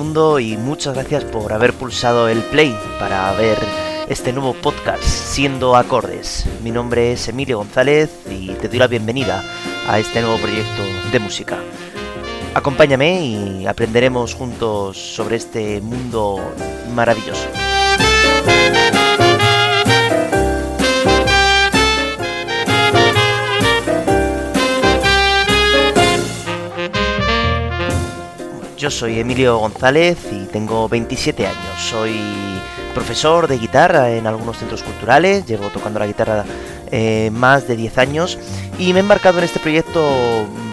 mundo y muchas gracias por haber pulsado el play para ver este nuevo podcast Siendo Acordes. Mi nombre es Emilio González y te doy la bienvenida a este nuevo proyecto de música. Acompáñame y aprenderemos juntos sobre este mundo maravilloso. Yo soy Emilio González y tengo 27 años. Soy profesor de guitarra en algunos centros culturales, llevo tocando la guitarra eh, más de 10 años y me he embarcado en este proyecto,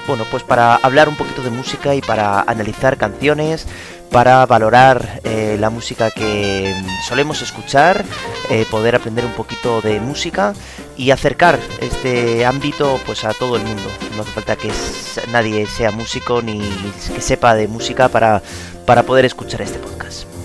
bueno, pues para hablar un poquito de música y para analizar canciones, para valorar eh, la música que solemos escuchar, eh, poder aprender un poquito de música y acercar este ámbito pues a todo el mundo. No hace falta que nadie sea músico ni que sepa de música para, para poder escuchar este podcast.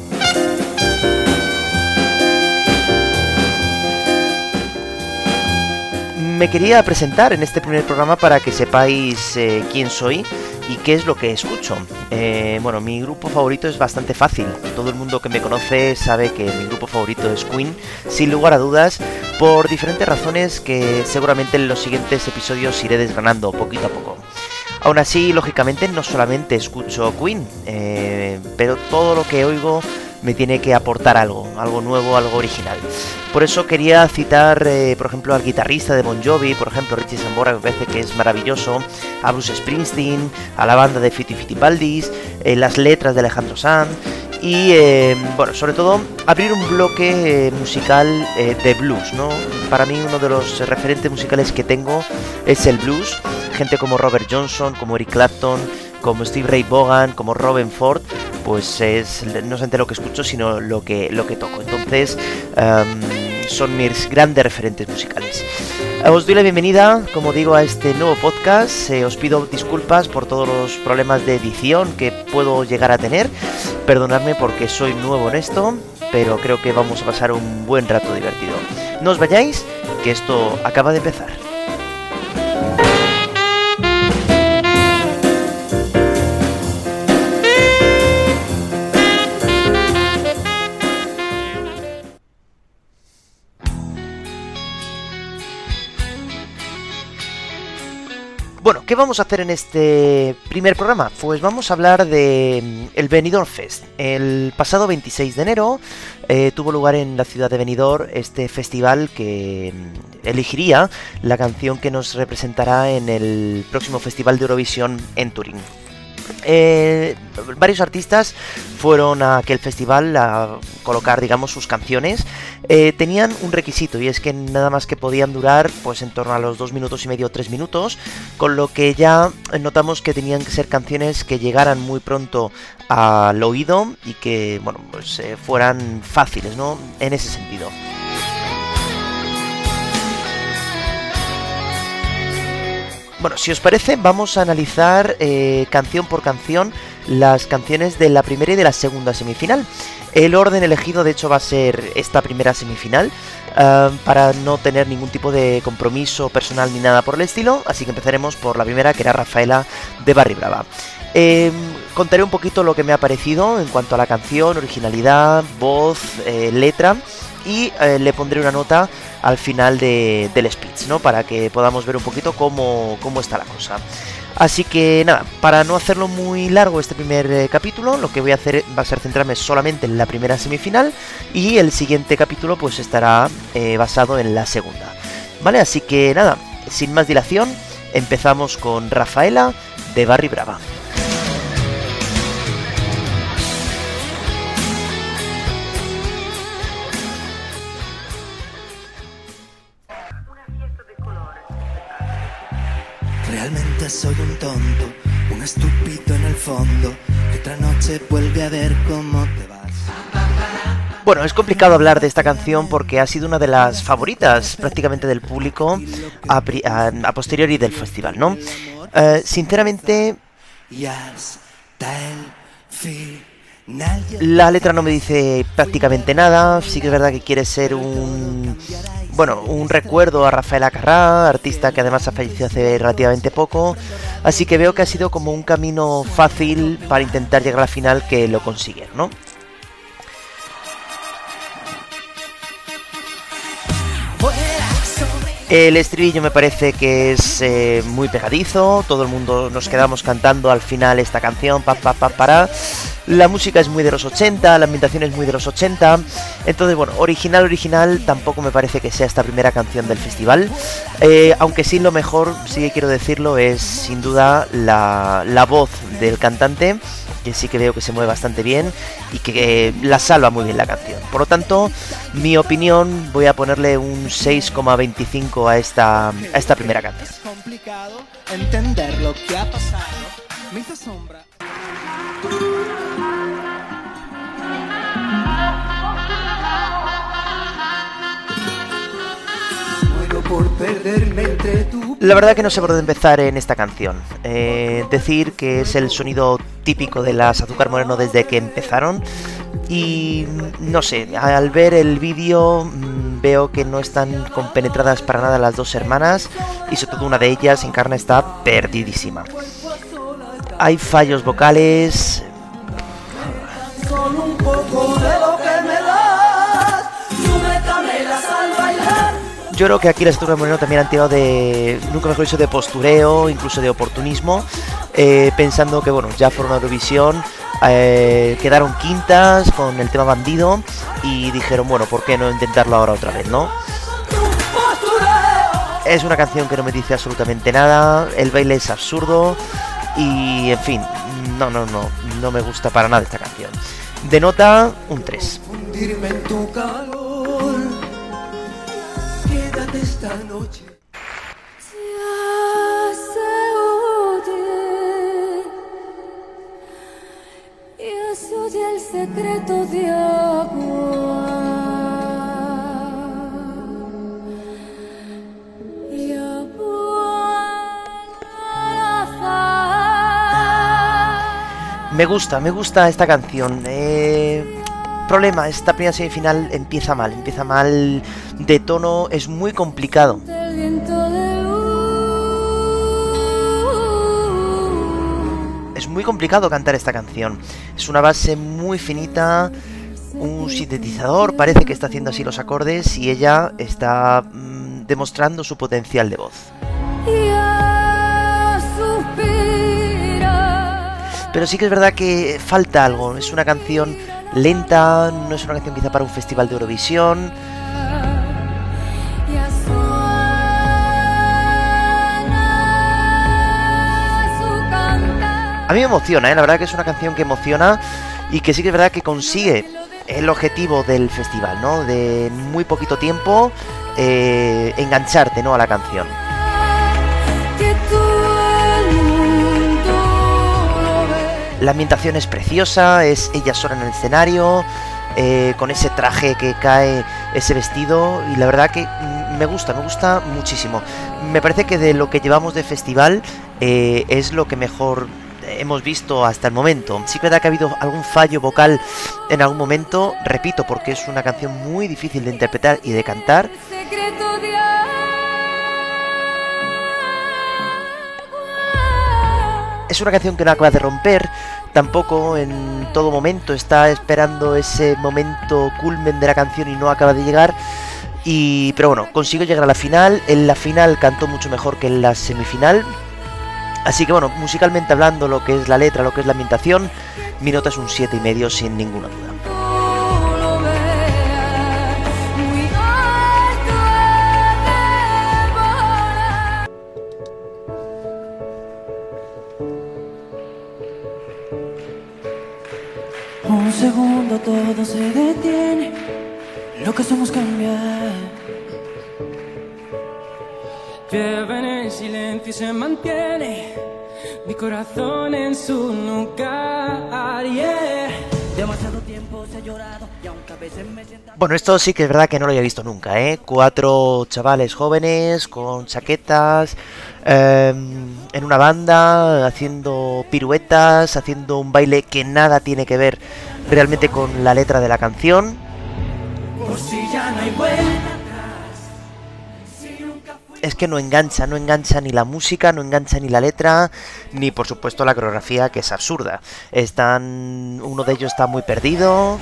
Me quería presentar en este primer programa para que sepáis eh, quién soy y qué es lo que escucho. Eh, bueno, mi grupo favorito es bastante fácil. Todo el mundo que me conoce sabe que mi grupo favorito es Queen, sin lugar a dudas, por diferentes razones que seguramente en los siguientes episodios iré desgranando poquito a poco. Aún así, lógicamente, no solamente escucho Queen, eh, pero todo lo que oigo me tiene que aportar algo, algo nuevo, algo original. Por eso quería citar, eh, por ejemplo, al guitarrista de Bon Jovi, por ejemplo, Richie Sambora, me parece que es maravilloso, a Bruce Springsteen, a la banda de Fiti Fiti Baldis, eh, las letras de Alejandro Sanz y, eh, bueno, sobre todo, abrir un bloque musical de blues, ¿no? Para mí uno de los referentes musicales que tengo es el blues, gente como Robert Johnson, como Eric Clapton, como Steve Ray Vaughan, como Robin Ford, pues es no solamente lo que escucho, sino lo que, lo que toco. Entonces, em, son mis grandes referentes musicales. Os doy la bienvenida, como digo, a este nuevo podcast. Eh, os pido disculpas por todos los problemas de edición que puedo llegar a tener. Perdonadme porque soy nuevo en esto, pero creo que vamos a pasar un buen rato divertido. No os vayáis, que esto acaba de empezar. ¿Qué vamos a hacer en este primer programa? Pues vamos a hablar de mm, el Benidorm Fest. El pasado 26 de enero eh, tuvo lugar en la ciudad de Benidorm este festival que mm, elegiría la canción que nos representará en el próximo Festival de Eurovisión en Turín. Eh, varios artistas fueron a aquel festival a colocar, digamos, sus canciones. Eh, tenían un requisito y es que nada más que podían durar, pues en torno a los dos minutos y medio, tres minutos, con lo que ya notamos que tenían que ser canciones que llegaran muy pronto al oído y que, bueno, pues eh, fueran fáciles, ¿no? En ese sentido. Bueno, si os parece, vamos a analizar eh, canción por canción las canciones de la primera y de la segunda semifinal. El orden elegido, de hecho, va a ser esta primera semifinal, eh, para no tener ningún tipo de compromiso personal ni nada por el estilo. Así que empezaremos por la primera, que era Rafaela de Barry Brava. Em, contaré un poquito lo que me ha parecido en cuanto a la canción, originalidad, voz, eh, letra y le pondré una nota al final del speech, ¿no? Para que podamos ver un poquito cómo, cómo está la cosa. Así que nada, para no hacerlo muy largo este primer eh, capítulo, lo que voy a hacer va a ser centrarme solamente en la primera semifinal y el siguiente capítulo pues estará eh, basado en la segunda. ¿Vale? Así que nada, sin más dilación, empezamos con Rafaela de Barry Brava. Realmente soy un tonto, un estúpido en el fondo, que otra noche vuelve a ver cómo te vas. Bueno, es complicado hablar de esta canción porque ha sido una de las favoritas prácticamente del público a, a, a posteriori del festival, ¿no? Uh, sinceramente... La letra no me dice prácticamente nada, sí que es verdad que quiere ser un bueno, un recuerdo a Rafael Acarrá, artista que además ha fallecido hace relativamente poco, así que veo que ha sido como un camino fácil para intentar llegar a la final que lo consiguen, ¿no? El estribillo me parece que es eh, muy pegadizo, todo el mundo nos quedamos cantando al final esta canción, pa, pa, pa, para. La música es muy de los 80, la ambientación es muy de los 80. Entonces, bueno, original, original, tampoco me parece que sea esta primera canción del festival. Eh, aunque sí lo mejor, sí que quiero decirlo, es sin duda la, la voz del cantante que sí que veo que se mueve bastante bien y que eh, la salva muy bien la canción. Por lo tanto, mi opinión, voy a ponerle un 6,25 a esta, a esta primera canción. Es complicado entender lo que ha pasado. Me sombra. La verdad que no sé por dónde empezar en esta canción. Eh, decir que es el sonido típico de las Azúcar Moreno desde que empezaron. Y no sé, al ver el vídeo mm, veo que no están compenetradas para nada las dos hermanas y sobre todo una de ellas, Encarna, está perdidísima. Hay fallos vocales, Yo creo que aquí las Azúcar Moreno también han tirado de, nunca mejor dicho, de postureo, incluso de oportunismo, eh, pensando que, bueno, ya fueron a Eurovisión, eh, quedaron quintas con el tema bandido y dijeron, bueno, ¿por qué no intentarlo ahora otra vez, no? Es una canción que no me dice absolutamente nada, el baile es absurdo y, en fin, no, no, no, no me gusta para nada esta canción. De nota, un 3 esta noche. el secreto de agua. Me gusta, me gusta esta canción. Eh, problema, esta primera semifinal empieza mal, empieza mal de tono, es muy complicado. Es muy complicado cantar esta canción. Es una base muy finita, un sintetizador parece que está haciendo así los acordes y ella está mm, demostrando su potencial de voz. Pero sí que es verdad que falta algo, es una canción lenta, no es una canción quizá para un festival de Eurovisión. A mí me emociona, ¿eh? la verdad que es una canción que emociona y que sí que es verdad que consigue el objetivo del festival, ¿no? De muy poquito tiempo eh, engancharte, ¿no? A la canción. La ambientación es preciosa, es ella sola en el escenario, eh, con ese traje que cae, ese vestido, y la verdad que me gusta, me gusta muchísimo. Me parece que de lo que llevamos de festival eh, es lo que mejor hemos visto hasta el momento. Sí que que ha habido algún fallo vocal en algún momento, repito, porque es una canción muy difícil de interpretar y de cantar. Es una canción que no acaba de romper, tampoco en todo momento está esperando ese momento culmen de la canción y no acaba de llegar. Y, pero bueno, consiguió llegar a la final. En la final cantó mucho mejor que en la semifinal. Así que bueno, musicalmente hablando, lo que es la letra, lo que es la ambientación, mi nota es un 7,5 sin ninguna duda. Segundo todo se detiene, lo que somos cambia. Lleva en silencio y se mantiene mi corazón en su lugar. Demasiado tiempo se ha Bueno, esto sí que es verdad que no lo había visto nunca, ¿eh? Cuatro chavales jóvenes con chaquetas, em, en una banda, haciendo piruetas, haciendo un baile que nada tiene que ver realmente con la letra de la canción. Es que no engancha, no engancha ni la música, no engancha ni la letra, ni por supuesto la coreografía que es absurda. Están. uno de ellos está muy perdido.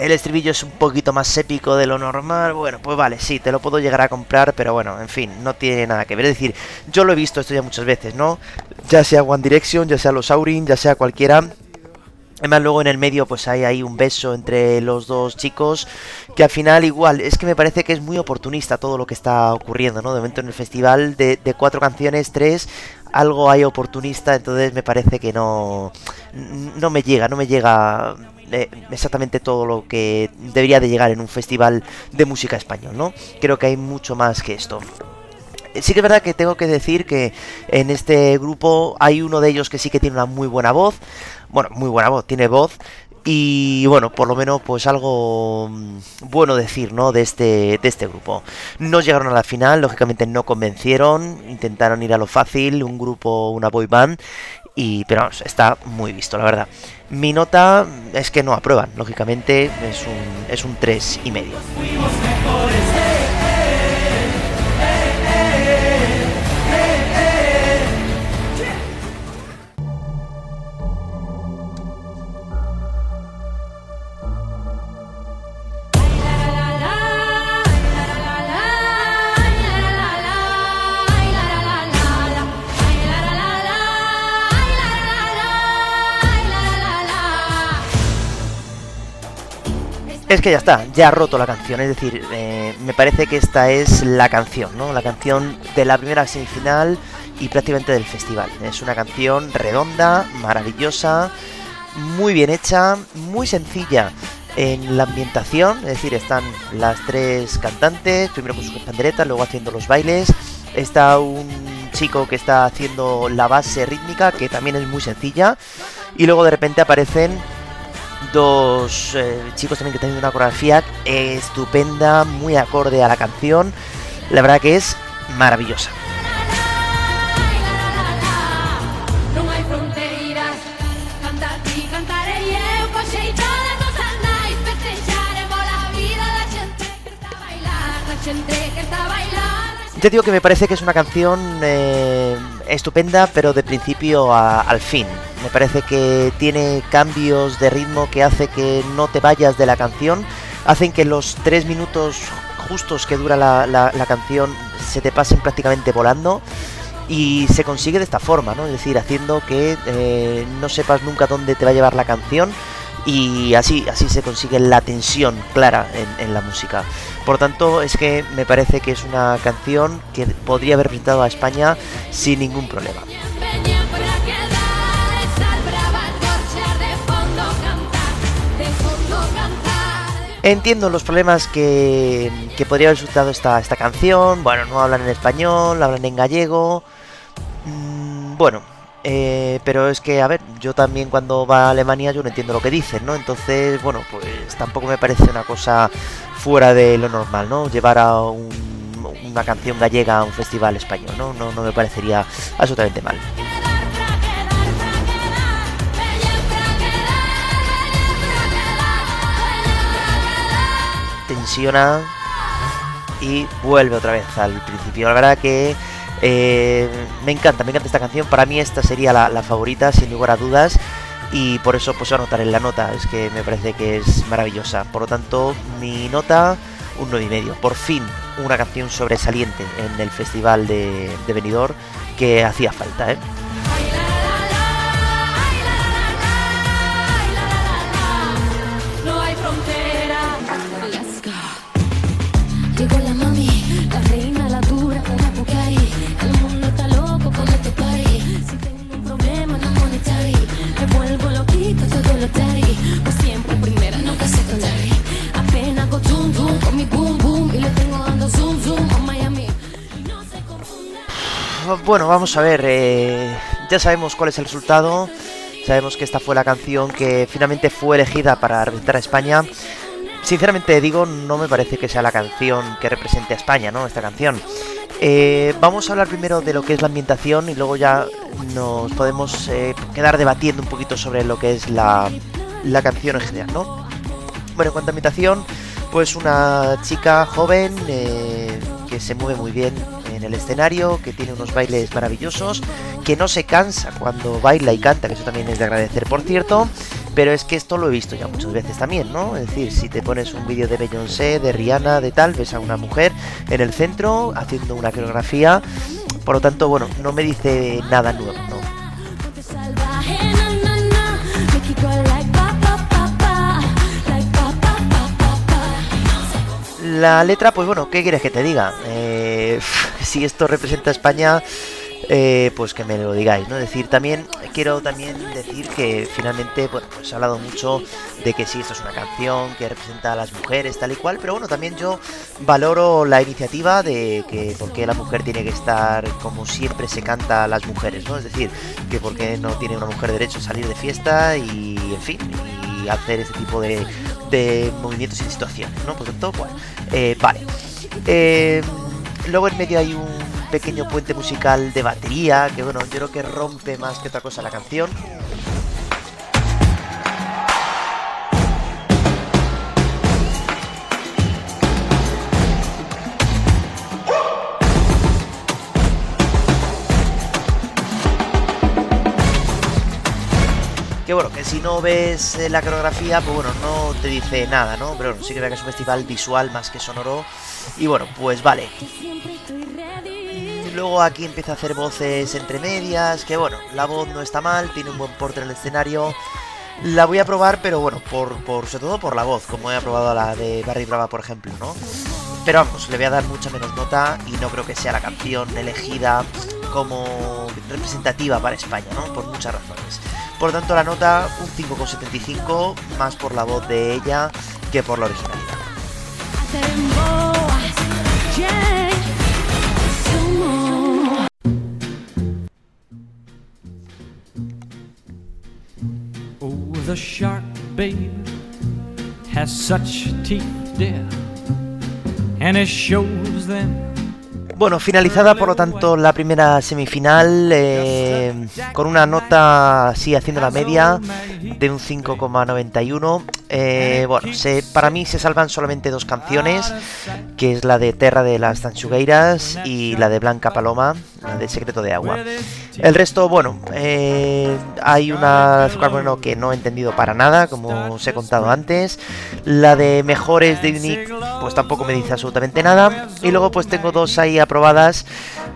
El estribillo es un poquito más épico de lo normal, bueno, pues vale, sí, te lo puedo llegar a comprar, pero bueno, en fin, no tiene nada que ver. Es decir, yo lo he visto esto ya muchas veces, ¿no? Ya sea One Direction, ya sea los Aurin, ya sea cualquiera. Además luego en el medio pues hay ahí un beso entre los dos chicos que al final igual es que me parece que es muy oportunista todo lo que está ocurriendo, ¿no? De momento en el festival de, de cuatro canciones, tres, algo hay oportunista, entonces me parece que no, no me llega, no me llega exactamente todo lo que debería de llegar en un festival de música español, ¿no? Creo que hay mucho más que esto. Eh, sí que es verdad que tengo que decir que en este grupo hay uno de ellos que sí que tiene una muy buena voz. Bueno, muy buena voz, tiene voz. Y bueno, por lo menos pues algo mm, bueno decir, ¿no? De este, de este grupo. No llegaron a la final, lógicamente no convencieron, intentaron ir a lo fácil, un grupo, una boy band, pero vamos, está muy visto, la verdad. Mi nota es que no aprueban, lógicamente es un, es un 3 y medio. Es que ya está, ya ha roto la canción, es decir, eh, me parece que esta es la canción, ¿no? La canción de la primera semifinal y prácticamente del festival. Es una canción redonda, maravillosa, muy bien hecha, muy sencilla en la ambientación, es decir, están las tres cantantes, primero con sus panderetas, luego haciendo los bailes, está un chico que está haciendo la base rítmica, que también es muy sencilla, y luego de repente aparecen dos eh, chicos también que tienen una coreografía estupenda, muy acorde a la canción. La verdad que es maravillosa. Te digo que me parece que es una canción eh, estupenda, pero de principio al fin. Me parece que tiene cambios de ritmo que hace que no te vayas de la canción, hacen que los tres minutos justos que dura la, canción se te pasen prácticamente volando y se consigue de esta forma, ¿no? Es decir, haciendo que eh, no sepas nunca dónde te va a llevar la canción y así, así se consigue la tensión clara en, la música. Por tanto, es que me parece que es una canción que podría haber presentado a España sin ningún problema. Entiendo los problemas que, que podría haber resultado esta, esta canción. Bueno, no hablan en español, hablan en gallego. Mm, bueno, eh, pero es que, a ver, yo también cuando va a Alemania yo no entiendo lo que dicen, ¿no? Entonces, bueno, pues tampoco me parece una cosa fuera de lo normal, ¿no? Llevar a una canción gallega a un festival español, ¿no? No, no me parecería absolutamente mal. Tensiona y vuelve otra vez al principio. La verdad que eh, me encanta, me encanta esta canción. Para mí esta sería la, favorita, sin lugar a dudas. Y por eso pues voy a anotar en la nota. Es que me parece que es maravillosa. Por lo tanto, mi nota, un 9,5. Por fin, una canción sobresaliente en el festival de, de Benidorm que hacía falta, ¿eh? Bueno, vamos a ver, eh, ya sabemos cuál es el resultado, sabemos que esta fue la canción que finalmente fue elegida para representar a España. Sinceramente digo, no me parece que sea la canción que represente a España, ¿no? Esta canción. Eh, vamos a hablar primero de lo que es la ambientación y luego ya nos podemos eh, quedar debatiendo un poquito sobre lo que es la, la canción en general, ¿no? Bueno, en cuanto a ambientación, pues una chica joven que se mueve muy bien en el escenario, que tiene unos bailes maravillosos, que no se cansa cuando baila y canta, que eso también es de agradecer, por cierto. Pero es que esto lo he visto ya muchas veces también, ¿no? Es decir, si te pones un vídeo de Beyoncé, de Rihanna, de tal, ves a una mujer en el centro haciendo una coreografía. Por lo tanto, bueno, no me dice nada nuevo, ¿no? La letra, pues bueno, ¿qué quieres que te diga? Eh, si esto representa a España, eh, pues que me lo digáis, ¿no? Decir, también quiero también decir que finalmente, bueno, pues he hablado mucho de que sí, esto es una canción que representa a las mujeres, tal y cual, pero bueno, también yo valoro la iniciativa de que porque la mujer tiene que estar como siempre se canta a las mujeres, ¿no? Es decir, que porque no tiene una mujer derecho a salir de fiesta y, en fin, y hacer ese tipo de, de movimientos y situaciones, ¿no? Por tanto, bueno, eh, vale. Eh, luego en medio hay un pequeño puente musical de batería, que bueno, yo creo que rompe más que otra cosa la canción. que bueno, que si no ves eh, la coreografía, pues bueno, no te dice nada, ¿no? Pero bueno, sí que que es un festival visual más que sonoro. Y bueno, pues vale. Luego aquí empieza a hacer voces entre medias, que bueno, la voz no está mal, tiene un buen porte en el escenario. La voy a probar, pero bueno, por, sobre todo por la voz, como he aprobado la de Barry Brava, por ejemplo, ¿no? Pero vamos, le voy a dar mucha menos nota y no creo que sea la canción elegida como representativa para España, ¿no? Por muchas razones. Por tanto, la nota un 5,75, más por la voz de ella que por la originalidad. The shark, babe, has such teeth, dear, and it shows them bueno, finalizada por lo tanto la primera semifinal eh, con una nota así haciendo la media de un 5,91. Eh, bueno, se, para mí se salvan solamente dos canciones, que es la de Terra de las Tanchugueiras y la de Blanca Paloma, la de Secreto de Agua. El resto, bueno, eh, hay una azúcar bueno que no he entendido para nada, como os he contado antes. La de Mejores de Unique, pues tampoco me dice absolutamente nada. Y luego pues tengo dos ahí aprobadas,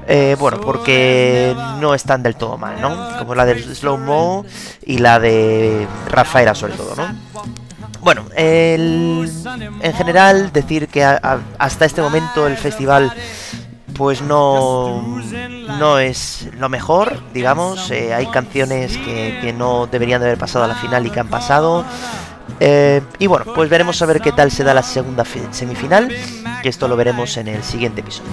eh, bueno, porque no están del todo mal, ¿no? Como la de Slow Mo y la de Rafaela sobre todo, ¿no? Bueno, en general decir que hasta este momento el festival pues no, no es lo mejor, digamos. Eh, hay canciones que, no deberían de haber pasado a la final y que han pasado. Eh, y bueno, pues veremos a ver qué tal se da la segunda semifinal, que esto lo veremos en el siguiente episodio.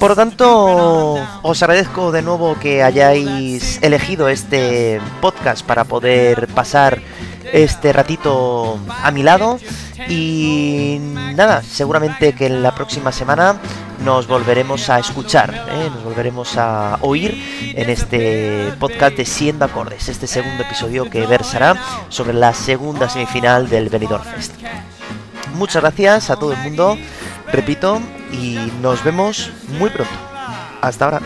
Por lo tanto, os agradezco de nuevo que hayáis elegido este podcast para poder pasar este ratito a mi lado. Y nada, seguramente que en la próxima semana nos volveremos a escuchar, ¿eh? nos volveremos a oír en este podcast de Siendo Acordes, este segundo episodio que versará sobre la segunda semifinal del Benidorm Fest. Muchas gracias a todo el mundo, repito, y nos vemos muy pronto. Hasta ahora.